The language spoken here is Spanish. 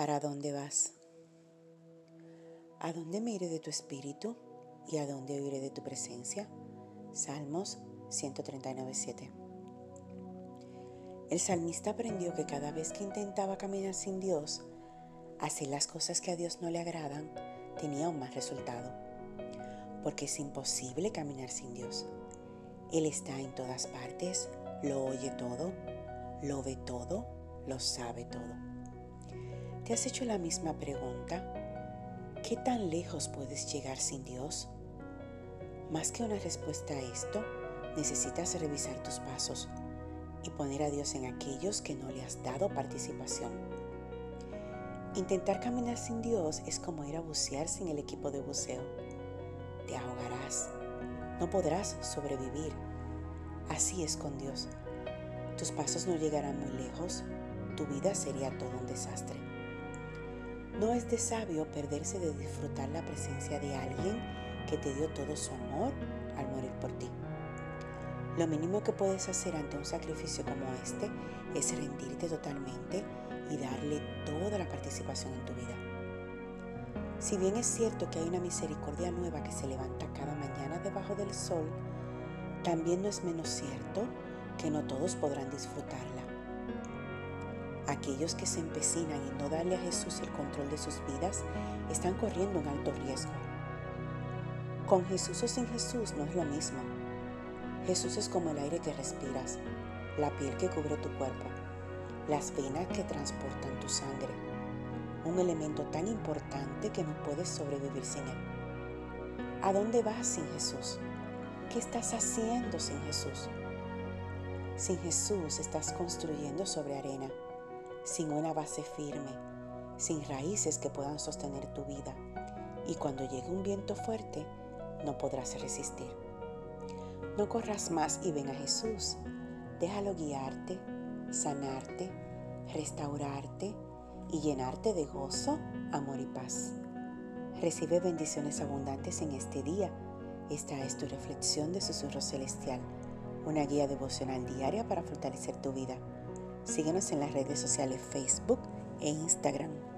¿Para dónde vas? ¿A dónde me iré de tu espíritu y a dónde iré de tu presencia? Salmos 139.7 El salmista aprendió que cada vez que intentaba caminar sin Dios, hacer las cosas que a Dios no le agradan, tenía un mal resultado. Porque es imposible caminar sin Dios. Él está en todas partes, lo oye todo, lo ve todo, lo sabe todo. ¿Te has hecho la misma pregunta? ¿Qué tan lejos puedes llegar sin Dios? Más que una respuesta a esto, necesitas revisar tus pasos y poner a Dios en aquellos que no le has dado participación. Intentar caminar sin Dios es como ir a bucear sin el equipo de buceo. Te ahogarás, no podrás sobrevivir. Así es con Dios. Tus pasos no llegarán muy lejos, tu vida sería todo un desastre. No es de sabio perderse de disfrutar la presencia de alguien que te dio todo su amor al morir por ti. Lo mínimo que puedes hacer ante un sacrificio como este es rendirte totalmente y darle toda la participación en tu vida. Si bien es cierto que hay una misericordia nueva que se levanta cada mañana debajo del sol, también no es menos cierto que no todos podrán disfrutarla. Aquellos que se empecinan en no darle a Jesús el control de sus vidas están corriendo un alto riesgo. Con Jesús o sin Jesús no es lo mismo. Jesús es como el aire que respiras, la piel que cubre tu cuerpo, las venas que transportan tu sangre, un elemento tan importante que no puedes sobrevivir sin él. ¿A dónde vas sin Jesús? ¿Qué estás haciendo sin Jesús? Sin Jesús estás construyendo sobre arena sin una base firme, sin raíces que puedan sostener tu vida. Y cuando llegue un viento fuerte, no podrás resistir. No corras más y ven a Jesús. Déjalo guiarte, sanarte, restaurarte y llenarte de gozo, amor y paz. Recibe bendiciones abundantes en este día. Esta es tu reflexión de Susurro Celestial, una guía devocional diaria para fortalecer tu vida. Síguenos en las redes sociales Facebook e Instagram.